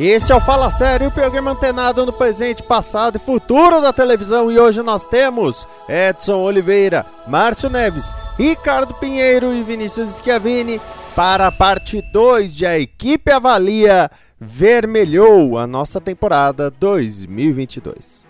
Esse é o Fala Sério, o programa antenado no presente, passado e futuro da televisão. E hoje nós temos Edson Oliveira, Márcio Neves, Ricardo Pinheiro e Vinícius Schiavini para a parte 2 de A Equipe Avalia Vermelhou a nossa temporada 2022.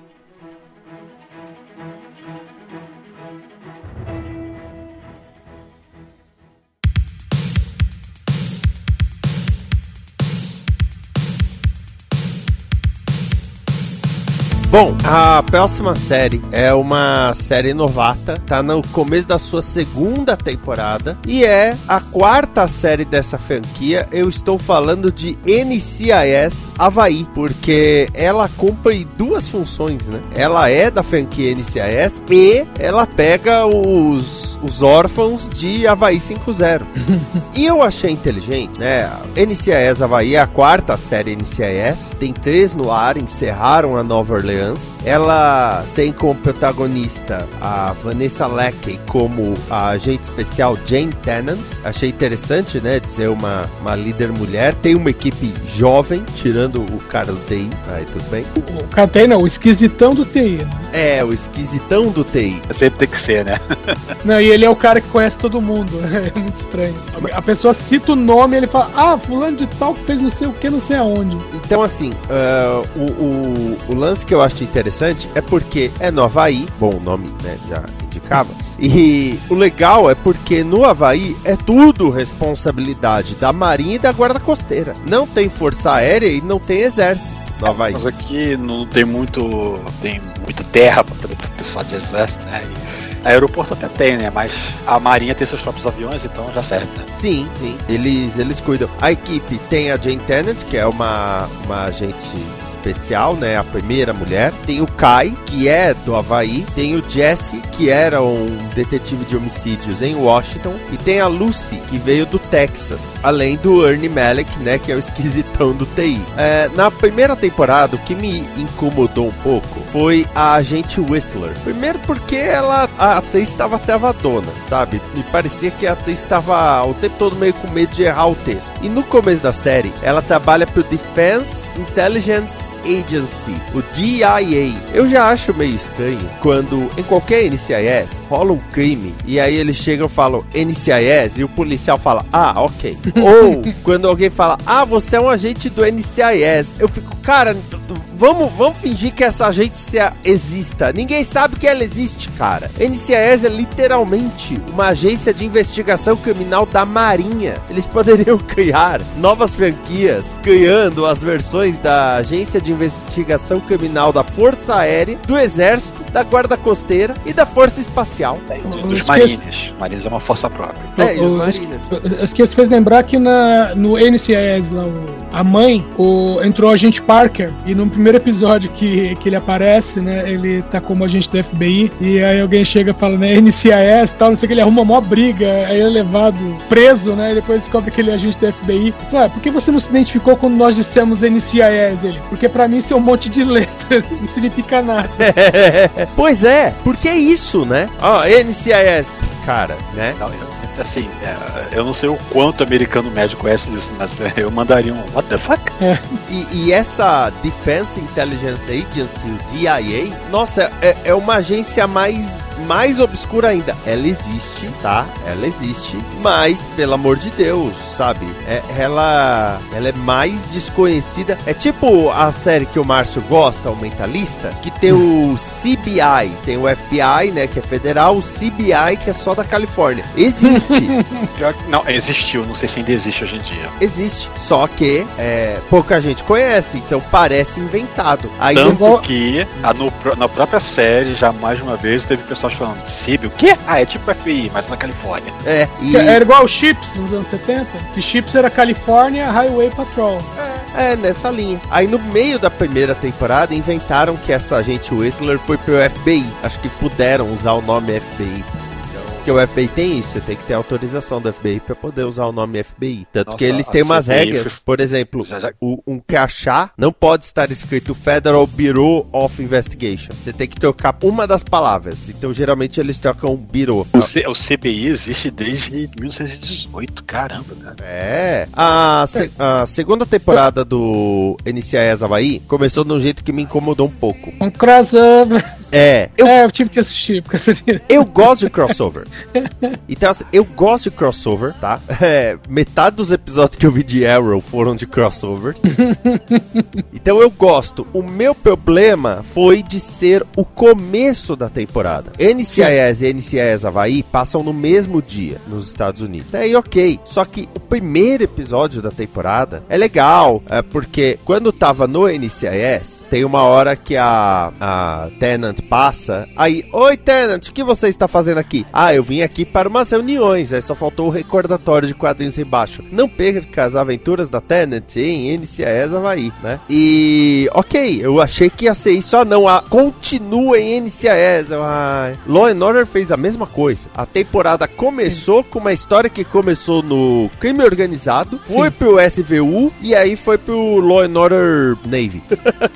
Bom, a próxima série é uma série novata, tá no começo da sua segunda temporada e é a quarta série dessa franquia. Eu estou falando de NCIS Havaí, porque ela cumpre duas funções, né? Ela é da franquia NCIS e ela pega os, os órfãos de Havaí 5.0. e eu achei inteligente, né? NCIS Havaí é a quarta série NCIS, tem três no ar, encerraram a Nova Orleans ela tem como protagonista a Vanessa Leckie como a agente especial Jane Tennant. Achei interessante, né, de ser uma, uma líder mulher. Tem uma equipe jovem, tirando o cara do TI. Aí tudo bem. O, cara não, o esquisitão do TI. Né? É, o esquisitão do TI. Sempre tem que ser, né? não, e ele é o cara que conhece todo mundo. É muito estranho. A pessoa cita o nome e ele fala, ah, fulano de tal que fez não sei o que, não sei aonde. Então, assim, uh, o, o, o lance que eu acho interessante é porque é no Havaí, bom, o nome né, já indicava. E o legal é porque no Havaí é tudo responsabilidade da Marinha e da Guarda Costeira. Não tem força aérea e não tem exército. No Havaí. Mas aqui não tem muito. tem muita terra para o pessoal de exército, né? E Aeroporto até tem, né? Mas a Marinha tem seus próprios aviões, então já serve, né? Sim, sim. Eles, eles cuidam. A equipe tem a Jane Tennant, que é uma, uma agente especial, né? A primeira mulher. Tem o Kai, que é do Havaí. Tem o Jesse, que era um detetive de homicídios em Washington. E tem a Lucy, que veio do Texas. Além do Ernie Malek, né? Que é o esquisitão do TI. É, na primeira temporada, o que me incomodou um pouco foi a agente Whistler. Primeiro porque ela, a atriz estava até avadona, sabe? Me parecia que a atriz estava o tempo todo meio com medo de errar o texto. E no começo da série, ela trabalha pro Defense Intelligence Agency, o DIA. Eu já acho meio estranho quando em qualquer NCIS rola um crime e aí eles chegam e falam NCIS e o policial fala, ah, ok. Ou quando alguém fala, ah, você é um agente do NCIS, eu fico, cara, vamos, vamos fingir que essa agência exista. Ninguém sabe que ela existe, cara. NCIS é literalmente uma agência de investigação criminal da Marinha. Eles poderiam criar novas franquias, criando as versões da agência de de Investigação Criminal da Força Aérea, do Exército, da Guarda Costeira e da Força Espacial. É, dos Marines. Marines é uma força própria. É, e os Marines. Acho que você fez lembrar que na, no NCIS, lá, a mãe, o, entrou o agente Parker, e no primeiro episódio que, que ele aparece, né, ele tá como agente do FBI, e aí alguém chega e fala, né, NCIS tal, não sei o que, ele arruma uma briga, aí ele é levado preso, né, e depois descobre que ele é agente do FBI. Fala, ah, por que você não se identificou quando nós dissemos NCIS? Ele, porque pra mim isso é um monte de letras, não significa nada. pois é, porque é isso, né? Ó, oh, NCIS, cara, né? Não, eu, assim, é, eu não sei o quanto americano médio conhece isso, mas é, eu mandaria um what the fuck? É. E, e, essa Defense Intelligence Agency, o DIA, nossa, é, é uma agência mais mais obscura ainda. Ela existe, tá? Ela existe, mas pelo amor de Deus, sabe? É, ela, ela é mais desconhecida. É tipo a série que o Márcio gosta, o Mentalista, que tem o CBI, tem o FBI, né, que é federal, o CBI que é só da Califórnia. Existe. não, existiu, não sei se ainda existe hoje em dia. Existe, só que é, pouca gente conhece, então parece inventado. Aí Tanto vou... que a, no, na própria série, já mais uma vez, teve pessoas falando, CIB, o quê? Ah, é tipo FBI, mas na Califórnia. É, e... Era igual o Chips nos anos 70, que Chips era California Highway Patrol. É, É, nessa linha. Aí no meio da primeira temporada inventaram que essa agente Whistler foi pro FBI. Acho que puderam usar o nome FBI. Porque o FBI tem isso, você tem que ter autorização do FBI para poder usar o nome FBI. Tanto Nossa, que eles têm umas regras, por exemplo, Já, já- o- um crachá não pode estar escrito Federal Bureau of Investigation. Você tem que trocar uma das palavras. Então, geralmente, eles trocam Bureau. O, C- o CBI existe desde 1918, caramba, cara. É. A, se- a segunda temporada do NCIS Havaí começou de um jeito que me incomodou um pouco. Um crossover. É. Eu, É, eu tive que assistir, porque eu gosto de crossover. Então, assim, eu gosto de crossover, tá? É, metade dos episódios que eu vi de Arrow foram de crossover. então eu gosto. O meu problema foi de ser o começo da temporada. NCIS e NCIS Havaí passam no mesmo dia nos Estados Unidos. Daí ok. Só que o primeiro episódio da temporada é legal, é porque quando tava no NCIS, tem uma hora que a, a Tenant passa. Aí, oi Tenant, o que você está fazendo aqui? Ah, eu vim aqui para umas reuniões. Aí só faltou o recordatório de quadrinhos embaixo. Não perca as aventuras da Tenant em NCIS Havaí, né? E, ok, eu achei que ia ser isso. Ah, não, a, continua em NCIS. Ai. Law and Order fez a mesma coisa. A temporada começou com uma história que começou no crime organizado, foi Sim. pro SVU e aí foi pro Law and Order Navy.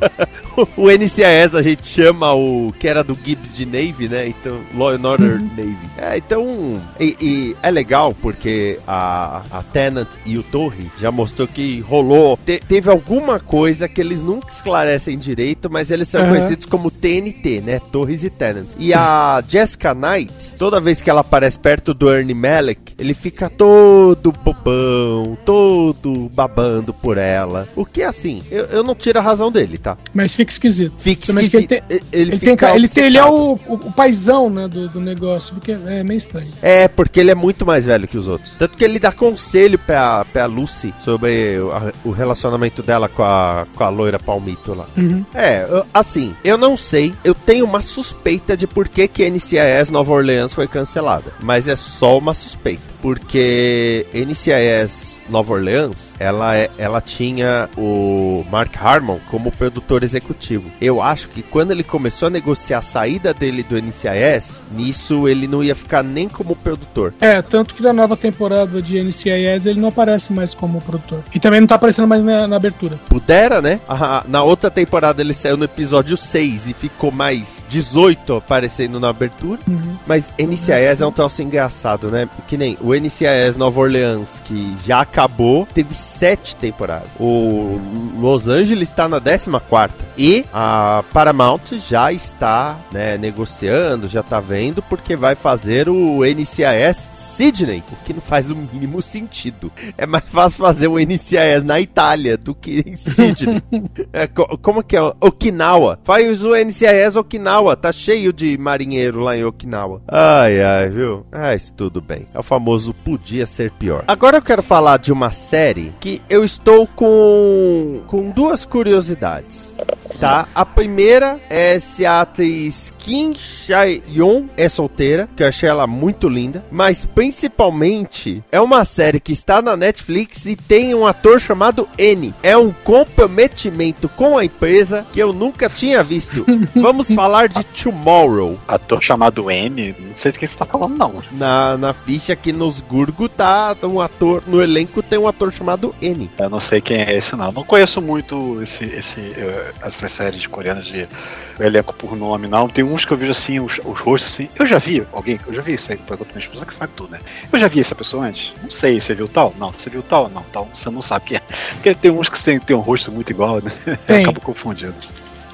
o NCIS a gente chama o que era do Gibbs de Navy, né? Então, Law and Order Navy. É, então, e, e é legal porque a, a Tenant e o Torre já mostrou que rolou, te- teve alguma coisa que eles nunca esclarecem direito, mas eles são Aham. conhecidos como TNT, né? Torres e Tenant. E a Jessica Knight, toda vez que ela aparece perto do Ernie Malek, ele fica todo bobão, todo babando por ela. O que, assim, eu, eu não tiro a razão dele, tá? Mas fica esquisito. Fica que ele esquisito. tem- Ele, Ele, tem, fica ca- ele, tem, ele é o, o, o paizão, né, do, do negócio, porque é meio estranho. É, porque ele é muito mais velho que os outros. Tanto que ele dá conselho pra, pra Lucy sobre o, a- o relacionamento dela com a, com a loira Palmito lá. Uhum. É, assim, eu não sei. Eu tenho uma suspeita de por que, que NCIS Nova Orleans foi cancelada. Mas é só uma suspeita. Porque NCIS Nova Orleans, ela, é, ela tinha o Mark Harmon como produtor executivo. Eu acho que quando ele começou a negociar a saída dele do NCIS, nisso ele não ia ficar nem como produtor. É, tanto que na nova temporada de NCIS ele não aparece mais como produtor. E também não tá aparecendo mais na, na abertura. Pudera, né? Ah, na outra temporada ele saiu no episódio 6 e ficou mais 18 aparecendo na abertura. Uhum. Mas NCIS é um troço engraçado, né? Que nem o NCIS Nova Orleans, que já acabou, teve sete temporadas. O Los Angeles está na 14 E a Paramount já está né, negociando, já tá vendo, porque vai fazer o NCIS Sydney, o que não faz o mínimo sentido. É mais fácil fazer o NCIS na Itália do que em Sydney. É, co- como que é? Okinawa. Faz o NCIS Okinawa. Tá cheio de marinheiro lá em Okinawa. Ai, ai, viu? Ah, isso tudo bem. É o famoso podia ser pior. Agora eu quero falar de uma série que eu estou com, com duas curiosidades. Tá? A primeira é se a atriz Kim Chae-yoon é solteira, que eu achei ela muito linda, mas principalmente é uma série que está na Netflix e tem um ator chamado N. É um comprometimento com a empresa que eu nunca tinha visto. Vamos falar de Tomorrow. Ator chamado M, não sei do que você tá falando, não. Na, na ficha aqui nos Gurgo tá um ator, no elenco tem um ator chamado N. Eu não sei quem é esse, não. Não conheço muito esse, esse, eh, essas séries coreanas de elenco por nome, não. Tem uns que eu vejo assim, os, os rostos assim. Eu já vi alguém, eu já vi isso aí, pergunta minha esposa que sabe tudo, né? Eu já vi essa pessoa antes? Não sei, você viu tal? Não, você viu tal? Não, tal, você não sabe quem é. Porque tem uns que tem, tem um rosto muito igual, né? Eu Tem. acabo confundindo.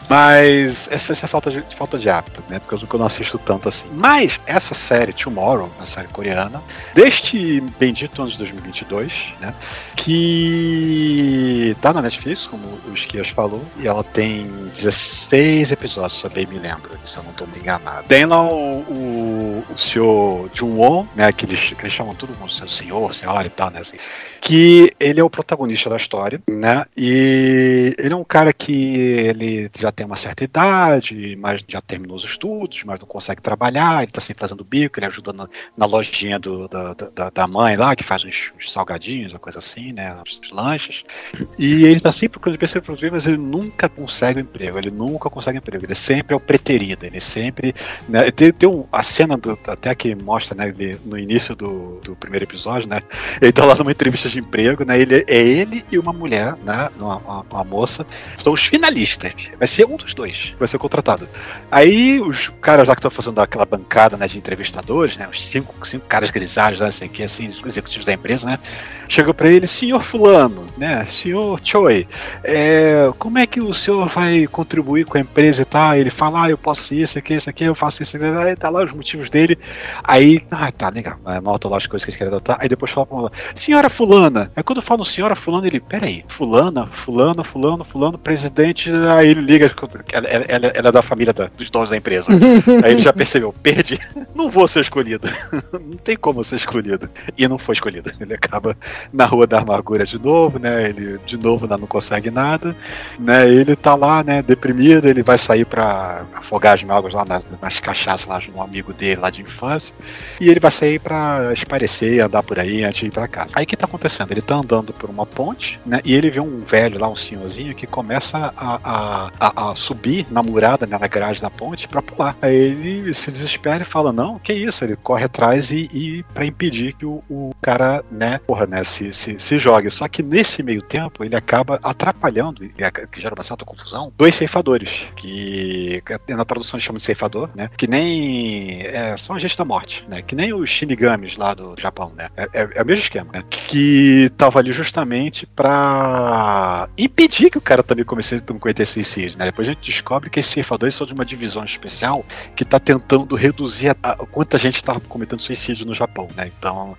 Mas essa essa é falta de, falta de hábito, né? Porque eu não assisto tanto assim. Mas essa série, Tomorrow, a série coreana, deste bendito ano de 2022, né? Que tá na Netflix, como o Esquias falou, e ela tem 16 episódios, se eu bem me lembro, se eu não tô me enganado. Tem lá o, o, o senhor Jun Won, né? Que eles, que eles chamam todo mundo senhor, senhora e tal, né? Assim, que ele é o protagonista da história, né? E ele é um cara que ele já tem uma certa idade, mas já terminou os estudos, mas não consegue trabalhar, ele tá sempre fazendo bico, ele ajuda na, na lojinha do, da, da, da, mãe lá, que faz uns, uns salgadinhos, uma coisa assim, né? Os lanches. E ele tá sempre procurando PC produzir, mas ele nunca consegue um emprego, ele nunca consegue um emprego, ele sempre é o preterido, ele sempre. Né? Tem, tem um, a cena do, até que mostra, né, ele, no início do, do primeiro episódio, né? Ele tá lá numa entrevista de emprego, né? Ele, é ele e uma mulher, né? Uma, uma, uma moça, são os finalistas. Vai ser um dos dois, vai ser contratado. Aí os caras lá que estão fazendo aquela bancada né, de entrevistadores, né? Os cinco, cinco caras grisalhos, né, assim, que assim, os executivos da empresa, né? Chegou para ele, senhor fulano, né? Senhor Choi, é, como é que o senhor vai contribuir com a empresa e tal? Ele fala, ah, eu posso isso aqui, isso aqui, eu faço isso, aí tá lá os motivos dele. Aí, ah, tá, legal, anota lá as coisas que ele quer adotar. Aí depois fala pra ela, senhora fulana. Aí quando fala senhora fulana, ele, peraí, fulana, fulano, fulano, fulano, presidente, aí ele liga, ela, ela, ela é da família da, dos donos da empresa. aí ele já percebeu, perdi, não vou ser escolhido. não tem como ser escolhido. E não foi escolhido. Ele acaba na Rua da Amargura de novo, né? Ele de novo não consegue nada, né? Ele tá lá, né, deprimido, ele vai sair para afogar as mágoas lá nas, nas cachaças lá de um amigo dele lá de infância, e ele vai sair para esparecer, andar por aí antes de ir para casa. Aí o que tá acontecendo? Ele tá andando por uma ponte, né? E ele vê um velho lá, um senhorzinho que começa a, a, a, a subir na murada, né, na grade da ponte para pular. Aí ele se desespera e fala: "Não, que isso?" Ele corre atrás e, e para impedir que o, o cara, né, porra, né, se, se, se jogue. Só que nesse meio tempo ele acaba atrapalhando, que gera uma certa confusão, dois ceifadores, que na tradução chamam de ceifador, né? Que nem. É, são agentes da morte, né? Que nem os shinigamis lá do Japão, né? É, é, é o mesmo esquema, né? Que tava ali justamente pra impedir que o cara também comecei a cometer suicídio, né? Depois a gente descobre que esses ceifadores são de uma divisão especial que tá tentando reduzir a, a quanta gente tá cometendo suicídio no Japão, né? Então,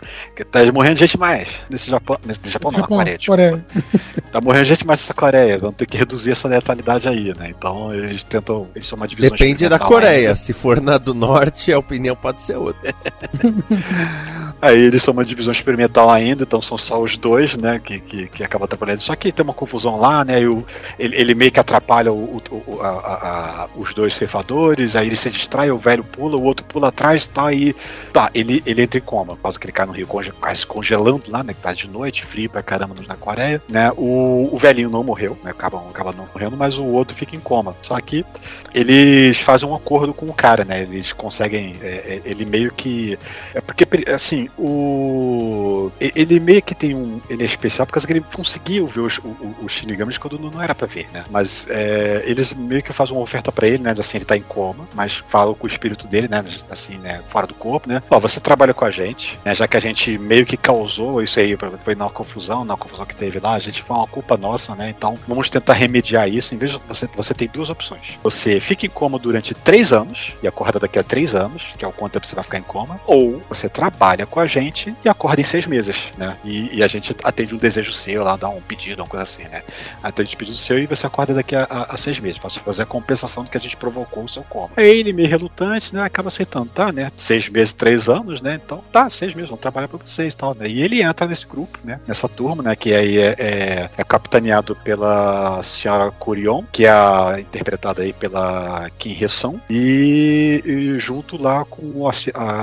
tá morrendo gente mais nesse Japão, nesse Japão, não, Japão, na Coreia, Coreia. Tá morrendo gente mais nessa Coreia, vão ter que reduzir essa letalidade aí, né? Então eles tentam, eles são uma divisão Depende da Coreia, se for na do norte, a opinião pode ser outra. Aí eles são uma divisão experimental ainda, então são só os dois, né, que, que, que acabam atrapalhando. Só que tem uma confusão lá, né, o, ele, ele meio que atrapalha o, o, a, a, os dois ceifadores, aí ele se distrai, o velho pula, o outro pula atrás tal, e tá, ele, ele entra em coma, causa que ele cai no rio conge, quase congelando lá, né, que tá de noite, frio pra caramba na Coreia, né, o, o velhinho não morreu, né, acaba, acaba não morrendo, mas o outro fica em coma. Só que eles fazem um acordo com o cara, né, eles conseguem, é, é ele meio que, é porque, assim, o. Ele meio que tem um. Ele é especial por causa que ele conseguiu ver os, os, Shinigamis quando não era pra ver, né? Mas é, eles meio que fazem uma oferta pra ele, né? Assim, ele tá em coma, mas falam com o espírito dele, né? Assim, né? Fora do corpo, né? Ó, você trabalha com a gente, né? Já que a gente meio que causou isso aí, foi na confusão, na confusão que teve lá, a gente foi uma culpa nossa, né? Então vamos tentar remediar isso. Em vez de você, você tem duas opções. Você fica em coma durante três anos e acorda daqui a três anos, que é o quanto tempo você vai ficar em coma, ou você trabalha com a gente e acorda em seis meses, né? E, e, a gente atende um desejo seu lá, dá um pedido, uma coisa assim, né? Atende o pedido seu e você acorda daqui a, a, a seis meses. Posso fazer a compensação do que a gente provocou o seu coma. Aí ele, meio relutante, né? Acaba aceitando, tá, né? Seis meses, três anos, né? Então, tá, seis meses, vamos trabalhar pra vocês e tal, né? E ele entra nesse grupo, né? Nessa turma, né? Que aí é, é, é capitaneado pela senhora Curion, que é a, interpretada aí pela Kim Hesson, e, e junto lá com o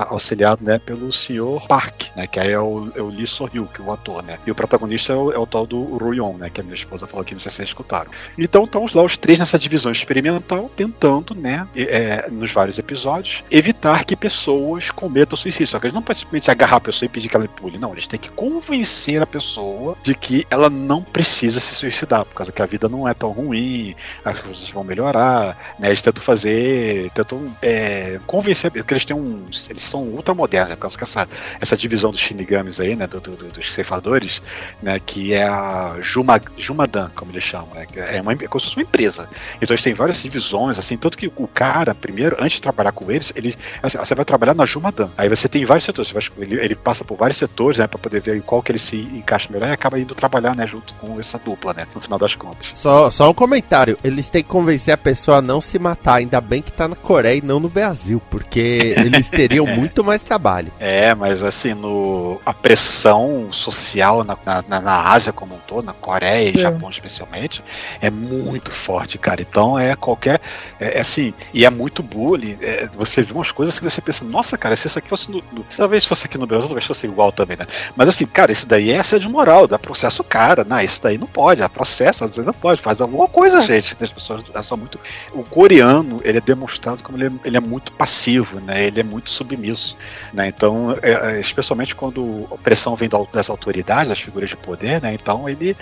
auxiliado, né? Pelo senhor Park, né? Que aí é o, é o Lee So-hyuk, é o ator, né? E o protagonista é o, é o tal do Ruyon, né? Que a minha esposa falou aqui, não sei se vocês escutaram. Então estamos lá os três nessa divisão experimental, tentando, né? É, nos vários episódios, evitar que pessoas cometam suicídio. Só que eles não podem simplesmente agarrar a pessoa e pedir que ela pule. Não, eles têm que convencer a pessoa de que ela não precisa se suicidar, por causa que a vida não é tão ruim, as coisas vão melhorar, né? Eles tentam fazer, tentam é, convencer, porque eles têm um, eles são ultramodernos, né? por causa que essa essa divisão dos Shinigamis aí, né? Do, do, dos ceifadores, né? Que é a Juma, Jumadan, como eles chamam, né? É, uma, é como se fosse uma empresa. Então eles têm várias divisões, assim, tanto que o cara, primeiro, antes de trabalhar com eles, ele, assim, você vai trabalhar na Jumadan. Aí você tem vários setores, vai, ele, ele, passa por vários setores, né? Pra poder ver qual que ele se encaixa melhor e acaba indo trabalhar, né? Junto com essa dupla, né? No final das contas. Só, só um comentário. Eles têm que convencer a pessoa a não se matar. Ainda bem que tá na Coreia e não no Brasil, porque eles teriam muito mais trabalho. É, mas assim, no, a pressão social na, na, na Ásia como um todo, na Coreia e é. Japão especialmente, é muito forte, cara. Então é qualquer. É, é assim, e é muito bullying. É, você vê umas coisas que você pensa, nossa, cara, se isso aqui fosse no. no talvez fosse aqui no Brasil, talvez fosse igual também, né? Mas assim, cara, isso daí é assédio moral, dá processo cara. Não, isso daí não pode, a processo, às vezes não pode, faz alguma coisa, gente. As pessoas são muito. O coreano, ele é demonstrado como ele é, ele é muito passivo, né? Ele é muito submisso. Né? Então, é, é especialmente quando a pressão vem das autoridades, das figuras de poder, né? Então ele,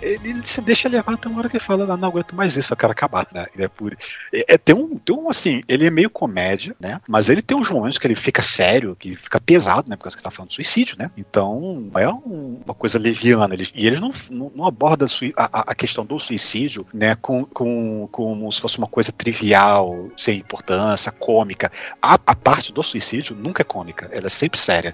ele se deixa levar até uma hora que ele fala, não, aguento mais isso, eu quero acabar, né? Ele é, por, é, é, tem, um, tem um, assim, ele é meio comédia, né? Mas ele tem uns momentos que ele fica sério, que fica pesado, né? Porque ele tá falando de suicídio, né? Então, é um, uma coisa leviana. Ele, e ele não, não, não aborda a, a, questão do suicídio, né? Com, com, como se fosse uma coisa trivial, sem importância, cômica. A, a parte do suicídio nunca é cômica, ela é sempre séria.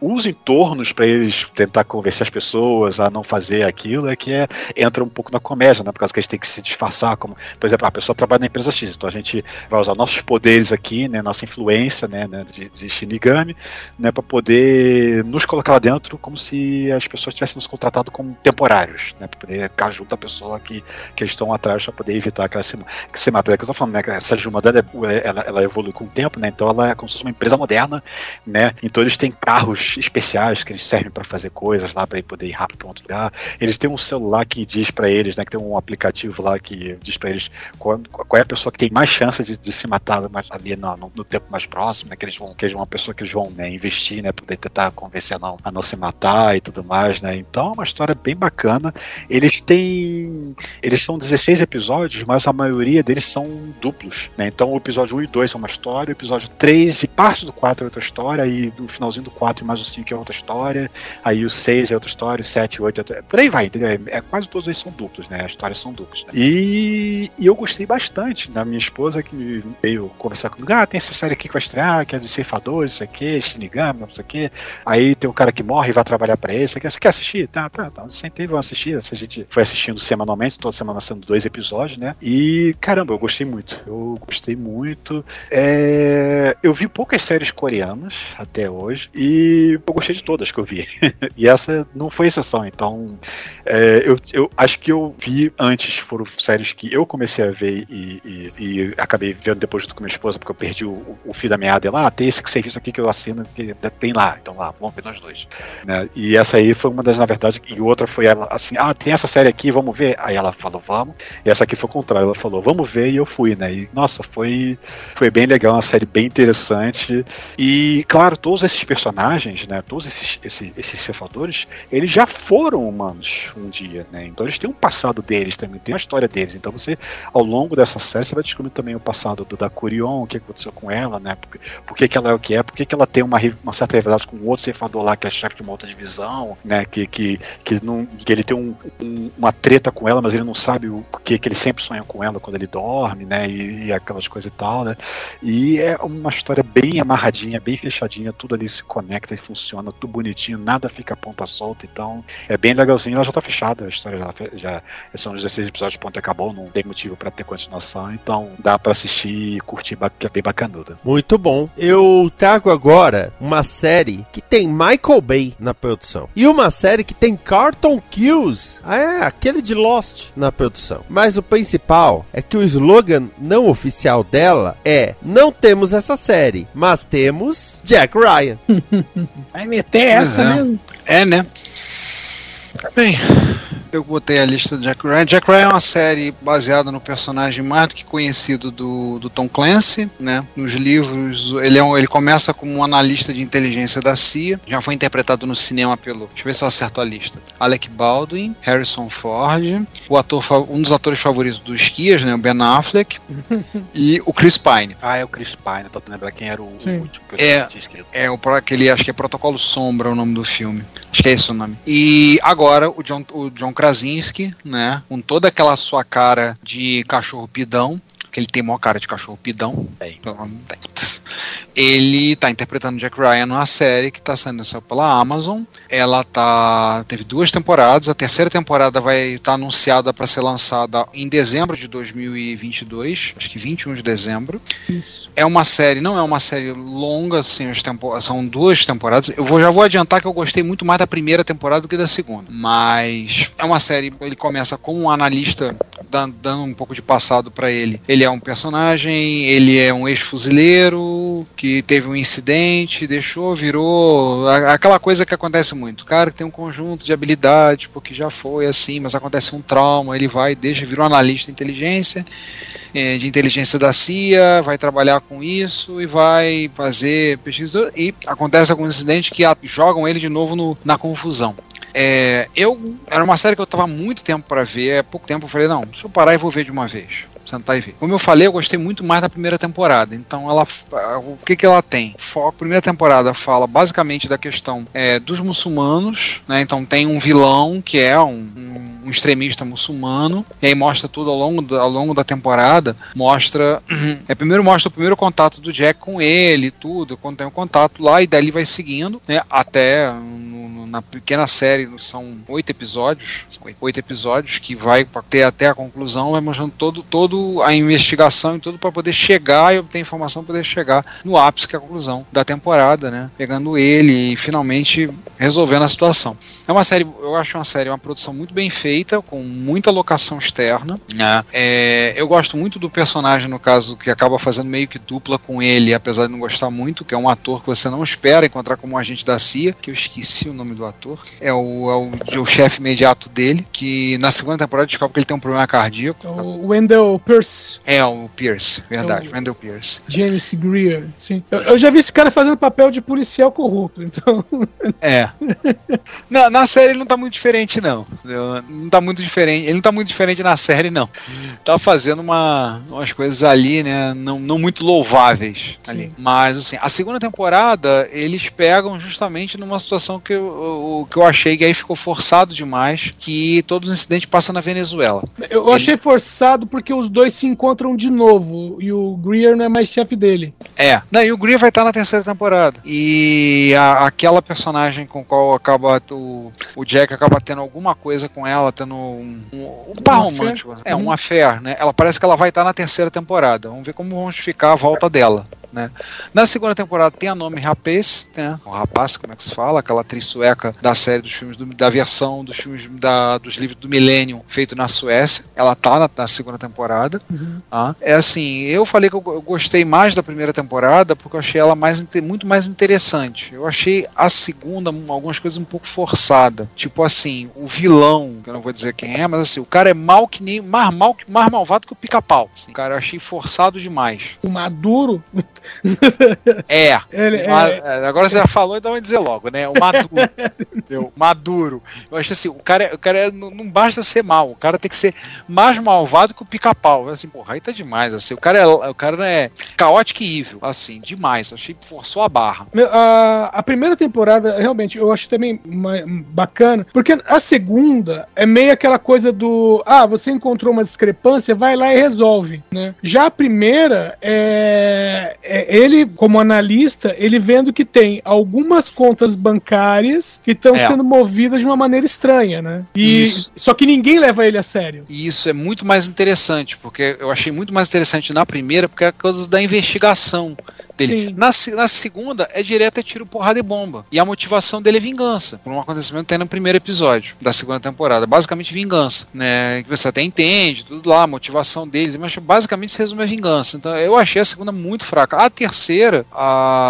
Os entornos para eles tentar convencer as pessoas a não fazer aquilo é que é, entra um pouco na comédia, né? Por causa que eles têm que se disfarçar, como, por exemplo, a pessoa trabalha na empresa X, então a gente vai usar nossos poderes aqui, né? Nossa influência, né? né de, de Shinigami, né? Para poder nos colocar lá dentro como se as pessoas tivessem nos contratado como temporários, né? Para poder ficar junto à pessoa que, que eles estão atrás para poder evitar que ela se, que se mate. É que eu tô falando, né? Essa Juma dela, ela, ela evolui com o tempo, né? Então ela é como se fosse uma empresa moderna, né? Então eles têm carros especiais que eles servem para fazer coisas lá para poder ir rápido para outro lugar. Eles têm um celular que diz para eles, né? Que tem um aplicativo lá que diz para eles qual, qual, é a pessoa que tem mais chances de, de se matar ali no, no, no, tempo mais próximo, né? Que eles vão, que vão uma pessoa que eles vão né, investir, né? Poder tentar convencer a não, a não se matar e tudo mais, né? Então é uma história bem bacana. Eles têm, eles são 16 episódios, mas a maioria deles são duplos, né? Então o episódio 1 e 2 são uma história, o episódio 3 e parte do 4 é outra história, e no finalzinho do 4 e mais o 5 é outra história, aí o 6 é outra história, o 7 e 8 é outra... Por aí vai, entendeu? É, é, quase todos eles são duplos, né? As histórias são duplas. Né? E, e eu gostei bastante da minha esposa que veio conversar comigo. Ah, tem essa série aqui que vai estrear, que é dos ceifadores, isso aqui, Shinigami, não sei o quê. Aí tem o cara que morre e vai trabalhar pra ele. Você quer, você quer assistir? Tá, tá, tá. Sentei, vamos assistir. A gente foi assistindo semanalmente, toda semana sendo dois episódios, né? E caramba, eu gostei muito. Eu gostei muito. É, eu vi poucas séries coreanas até hoje e eu gostei de todas que eu vi. e essa não foi exceção. Então, é, eu, eu acho que eu vi antes, foram séries que eu comecei a ver e, e, e acabei vendo depois junto com minha esposa, porque eu perdi o, o fio da meada lá. Ah, tem esse serviço aqui que eu assino, que tem lá. Então lá, vamos ver nós dois. Né? E essa aí foi uma das, na verdade, e outra foi ela assim: ah, tem essa série aqui, vamos ver. Aí ela falou, vamos. E essa aqui foi o contrário, ela falou, vamos ver, e eu fui, né? E nossa, foi, foi bem legal, uma série bem interessante. E, claro, todos esses personagens, né? Todos esses, esses, esses eles já foram humanos um dia, né? Então eles têm um passado deles também, tem a história deles. Então você, ao longo dessa série, você vai descobrir também o passado do, da Curion, o que aconteceu com ela, né? Por, por que, que ela é o que é, por que, que ela tem uma, uma certa rivalidade com outro cefador lá, que é chefe de uma outra divisão, né? Que, que, que, não, que ele tem um, um, uma treta com ela, mas ele não sabe o que, que ele sempre sonha com ela quando ele dorme, né? E, e aquelas coisas e tal, né? E é uma história bem amarradinha, bem fechadinha, tudo ali se conecta e funciona, tudo bonitinho, nada fica ponta solta, então é bem legalzinho, ela já tá fechada, a história já, já são os 16 episódios, ponto acabou, não tem motivo para ter continuação, então dá para assistir e curtir, que é bem bacanuda. Muito bom. Eu trago agora uma série que tem Michael Bay na produção e uma série que tem Carlton Kills, ah, é, aquele de Lost na produção. Mas o principal é que o slogan não oficial dela é: não temos essa série, mas temos Jack Ryan. Vai meter essa é. mesmo? É, né? Bem, Eu botei a lista do Jack Ryan. Jack Ryan é uma série baseada no personagem mais do que conhecido do, do Tom Clancy, né? Nos livros, ele, é um, ele começa como um analista de inteligência da CIA. Já foi interpretado no cinema pelo. Deixa eu ver se eu acerto a lista. Alec Baldwin, Harrison Ford, o ator, um dos atores favoritos dos Skias, né? O Ben Affleck. e o Chris Pine. Ah, é o Chris Pine, pra tu lembrar quem era o Sim. último que eu É. tinha escrito. É o aquele, acho que é Protocolo Sombra o nome do filme. Acho que é esse o nome. E agora o John, o John Krasinski, né? Com toda aquela sua cara de cachorro pidão. Que ele tem maior cara de cachorro pidão. Tem. Pelo menos tem. Ele tá interpretando Jack Ryan numa série que tá saindo saiu pela Amazon. Ela tá teve duas temporadas. A terceira temporada vai estar anunciada para ser lançada em dezembro de 2022, acho que 21 de dezembro. Isso. É uma série, não é uma série longa, assim, as tempo- são duas temporadas. Eu vou, já vou adiantar que eu gostei muito mais da primeira temporada do que da segunda. Mas é uma série, ele começa como um analista, dando um pouco de passado pra ele. Ele é um personagem, ele é um ex-fuzileiro que teve um incidente, deixou, virou aquela coisa que acontece muito. O cara que tem um conjunto de habilidades, porque já foi assim, mas acontece um trauma, ele vai, deixa, virou analista de inteligência eh, de inteligência da CIA, vai trabalhar com isso e vai fazer pesquisa. E acontece alguns incidentes que jogam ele de novo no- na confusão. É, eu era uma série que eu tava muito tempo para ver, há pouco tempo eu falei, não, deixa eu parar e vou ver de uma vez. Sentar e ver. Como eu falei, eu gostei muito mais da primeira temporada. Então, ela, o que, que ela tem? A primeira temporada fala basicamente da questão é, dos muçulmanos, né? Então tem um vilão que é um, um- um extremista muçulmano, e aí mostra tudo ao longo, da- ao longo da temporada. Mostra. É, primeiro mostra o primeiro contato do Jack com ele, tudo, quando tem o contato lá, e dali vai seguindo, né? Até no- no- na pequena série, são oito episódios, são oito- episódios, que vai ter até a conclusão, vai mostrando todo, todo a investigação e tudo para poder chegar e obter informação para poder chegar no ápice, que é a conclusão da temporada, né? Pegando ele e finalmente resolvendo a situação. É uma série, eu acho uma série, uma produção muito bem feita, com muita locação externa. né? É, eu gosto muito do personagem, no caso, que acaba fazendo meio que dupla com ele, apesar de não gostar muito, que é um ator que você não espera encontrar como agente da CIA, que eu esqueci o nome do ator. É o, é o, o chefe imediato dele, que na segunda temporada descobre que ele tem um problema cardíaco. O Wendell Pierce, É o Pierce, verdade, É o- Wendell Pierce. James Greer, sim. Eu, eu já vi esse cara fazendo papel de policial corrupto, então. É. na, na série ele não tá muito diferente, não. Não tá muito diferente. Ele não tá muito diferente na série, não. Tá fazendo uma, umas coisas ali, né? Não, não muito louváveis ali. Mas, assim, a segunda temporada, eles pegam justamente numa situação que eu, que eu achei que aí ficou forçado demais, que todos os incidentes passam na Venezuela. Eu eu achei forçado porque os dois se encontram de novo e o Greer não é mais chefe dele. É. Não, e o Greer vai estar na terceira temporada. E a- aquela personagem com qual acaba o, o Jack acaba tendo alguma coisa com ela, tendo um, um, um par romântico. affair? É, um Uhum. affair, né? Ela parece que ela vai estar na terceira temporada. Vamos ver como vão ficar a volta dela. Né? Na segunda temporada tem a nome Rapaz, né? o rapaz, como é que se fala? Aquela atriz sueca da série dos filmes do- da versão dos filmes da- dos livros do Millennium feito na Suécia. Ela tá na, na segunda temporada. Ah, é assim, eu falei que eu, eu gostei mais da primeira temporada porque eu achei ela mais, muito mais interessante. Eu achei a segunda um- algumas coisas um pouco forçada. Tipo assim, o vilão, que eu não vou dizer quem é, mas assim, o cara é mal que nem mais mal mais malvado que o pica-pau. Assim, cara, eu achei forçado demais. O Maduro, É. ele Ma- é. é, Agora você já falou, então vou dizer logo, né? O Maduro. entendeu? Maduro. Eu acho assim, o cara, o cara não, não basta ser mal, o cara tem que ser mais malvado que o pica-pau. Assim, porra, aí tá demais. Assim, o cara é, o cara é caótico e evil, assim, demais. Eu achei que forçou a barra. Meu, a, a primeira temporada, realmente, eu acho também ma- bacana, porque a segunda é meio aquela coisa do ah, você encontrou uma discrepância, vai lá e resolve, né? Já a primeira é ele, como analista, ele vendo que tem algumas contas bancárias que estão É. sendo movidas de uma maneira estranha, né? E Isso. só que ninguém leva ele a sério. E isso é muito mais interessante, porque eu achei muito mais interessante na primeira, porque é a coisa da investigação. Dele. Sim. Na, na segunda, é direto é tiro, porrada e bomba. E a motivação dele é vingança. Por um acontecimento que tem no primeiro episódio da segunda temporada. Basicamente vingança, né? Que você até entende, tudo lá, a motivação deles, mas basicamente se resume a vingança. Então eu achei a segunda muito fraca. A terceira,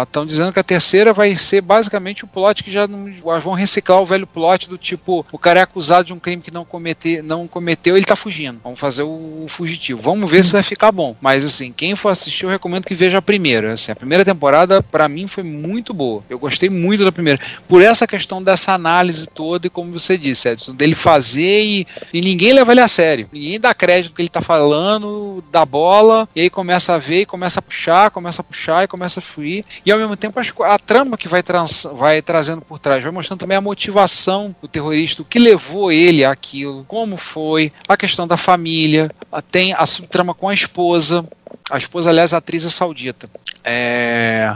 estão dizendo que a terceira vai ser basicamente o plot que já não, vão reciclar o velho plot do tipo, o cara é acusado de um crime que não, cometer, não cometeu, ele tá fugindo. Vamos fazer o, fugitivo. Vamos ver se vai ficar bom. Mas assim, quem for assistir, eu recomendo que veja a primeira. Assim, a primeira temporada, pra mim, foi muito boa. Eu gostei muito da primeira. Por essa questão dessa análise toda, e como você disse, Edson, dele fazer e, e ninguém leva ele a sério. Ninguém dá crédito que ele tá falando, dá bola, e aí começa a ver, e começa a puxar, começa a puxar e começa a fluir. E ao mesmo tempo co- a trama que vai, trans, vai trazendo por trás, vai mostrando também a motivação do terrorista, o que levou ele àquilo, como foi, a questão da família, a- tem a subtrama com a esposa. A esposa, aliás, a atriz é saudita. É,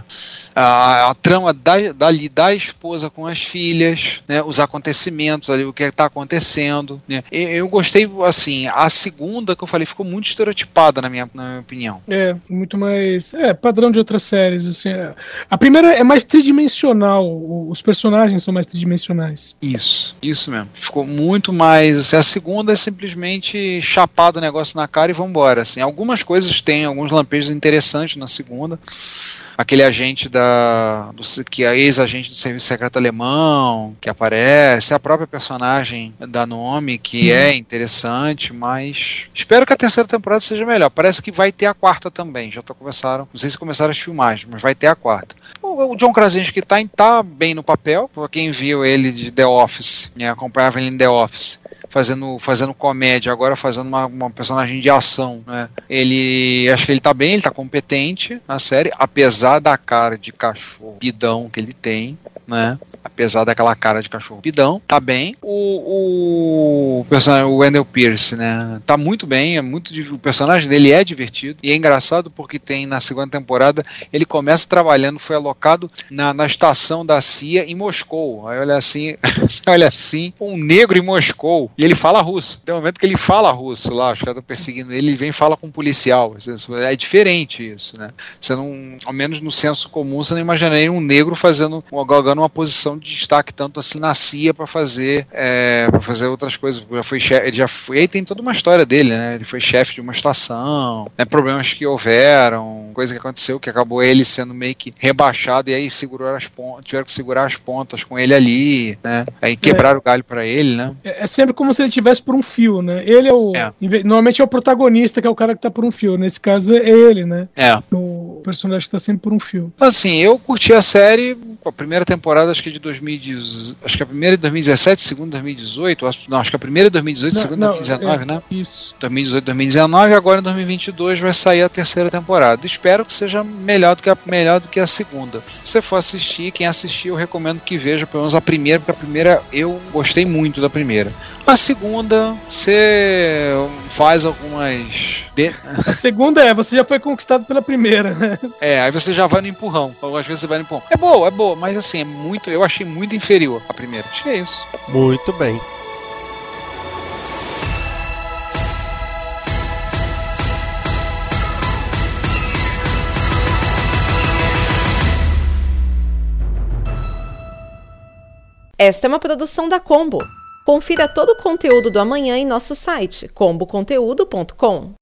a, a trama da, dali da esposa com as filhas, né, os acontecimentos ali, o que está acontecendo. Né. E Eu gostei, assim, a segunda que eu falei ficou muito estereotipada, na minha, na minha opinião. É, muito mais. É, padrão de outras séries, assim. é. A primeira é mais tridimensional, os personagens são mais tridimensionais. Isso, isso mesmo. Ficou muito mais. Assim, a segunda é simplesmente chapado o negócio na cara e vambora. Assim, algumas coisas têm, alguns lampejos interessantes na segunda. Aquele agente da. Do, que é ex-agente do Serviço Secreto Alemão, que aparece, a própria personagem da Nome, que é interessante, mas. Espero que a terceira temporada seja melhor. Parece que vai ter a quarta também. Já tô começaram. Não sei se começaram as filmagens, mas vai ter a quarta. O, o John Krasinski tá, tá bem no papel. Pra quem viu ele de The Office, né, acompanhava ele em The Office, fazendo, fazendo comédia, agora fazendo uma, uma personagem de ação. Né. Ele. Acho que ele tá bem, ele tá competente na série, apesar da cara de cachorro bidão que ele tem, né? Apesar daquela cara de cachorro bidão, tá bem. O, o personagem, o Wendell Pierce, né? Tá muito bem, é muito o personagem dele é divertido e é engraçado porque tem na segunda temporada ele começa trabalhando, foi alocado na, na estação da CIA em Moscou. Aí olha assim, olha assim, um negro em Moscou e ele fala russo. Tem um momento que ele fala russo lá, os caras estão perseguindo ele, ele vem e fala com um policial. É diferente isso, né? Você não, ao menos no senso comum, você não imaginaria um negro fazendo, galgando uma posição de destaque tanto assim na CIA para fazer, é, para fazer outras coisas. Já foi chefe, ele já foi, aí tem toda uma história dele, né? Ele foi chefe de uma estação, né? problemas que houveram, coisa que aconteceu que acabou ele sendo meio que rebaixado e aí segurou as pontas, tiveram que segurar as pontas com ele ali, né? Aí quebraram o galho para ele, né? É, é sempre como se ele tivesse por um fio, né? Ele é o. É. Normalmente é o protagonista, que é o cara que tá por um fio. Nesse caso é ele, né? É. O personagem que tá sempre por um fio. Assim, eu curti a série, a primeira temporada acho que é de 2010, acho que a primeira é de 2017, a segunda é 2018, acho- não, acho que a primeira é 2018, a segunda é 2019, é, né? Isso. 2018, 2019 e agora em 2022 vai sair a terceira temporada. Espero que seja melhor do que a, melhor do que a segunda. Se você for assistir, quem assistir, eu recomendo que veja pelo menos a primeira, porque a primeira eu gostei muito da primeira. A segunda, você faz algumas. de- A segunda é, você já foi conquistado pela primeira, né? É, aí você já vai no empurrão. Algumas vezes você vai no empurrão. É boa, é boa, mas assim, é muito. Eu achei muito inferior a primeira. Acho que é isso. Muito bem. Esta é uma produção da Combo. Confira todo o conteúdo do amanhã em nosso site comboconteúdo.com.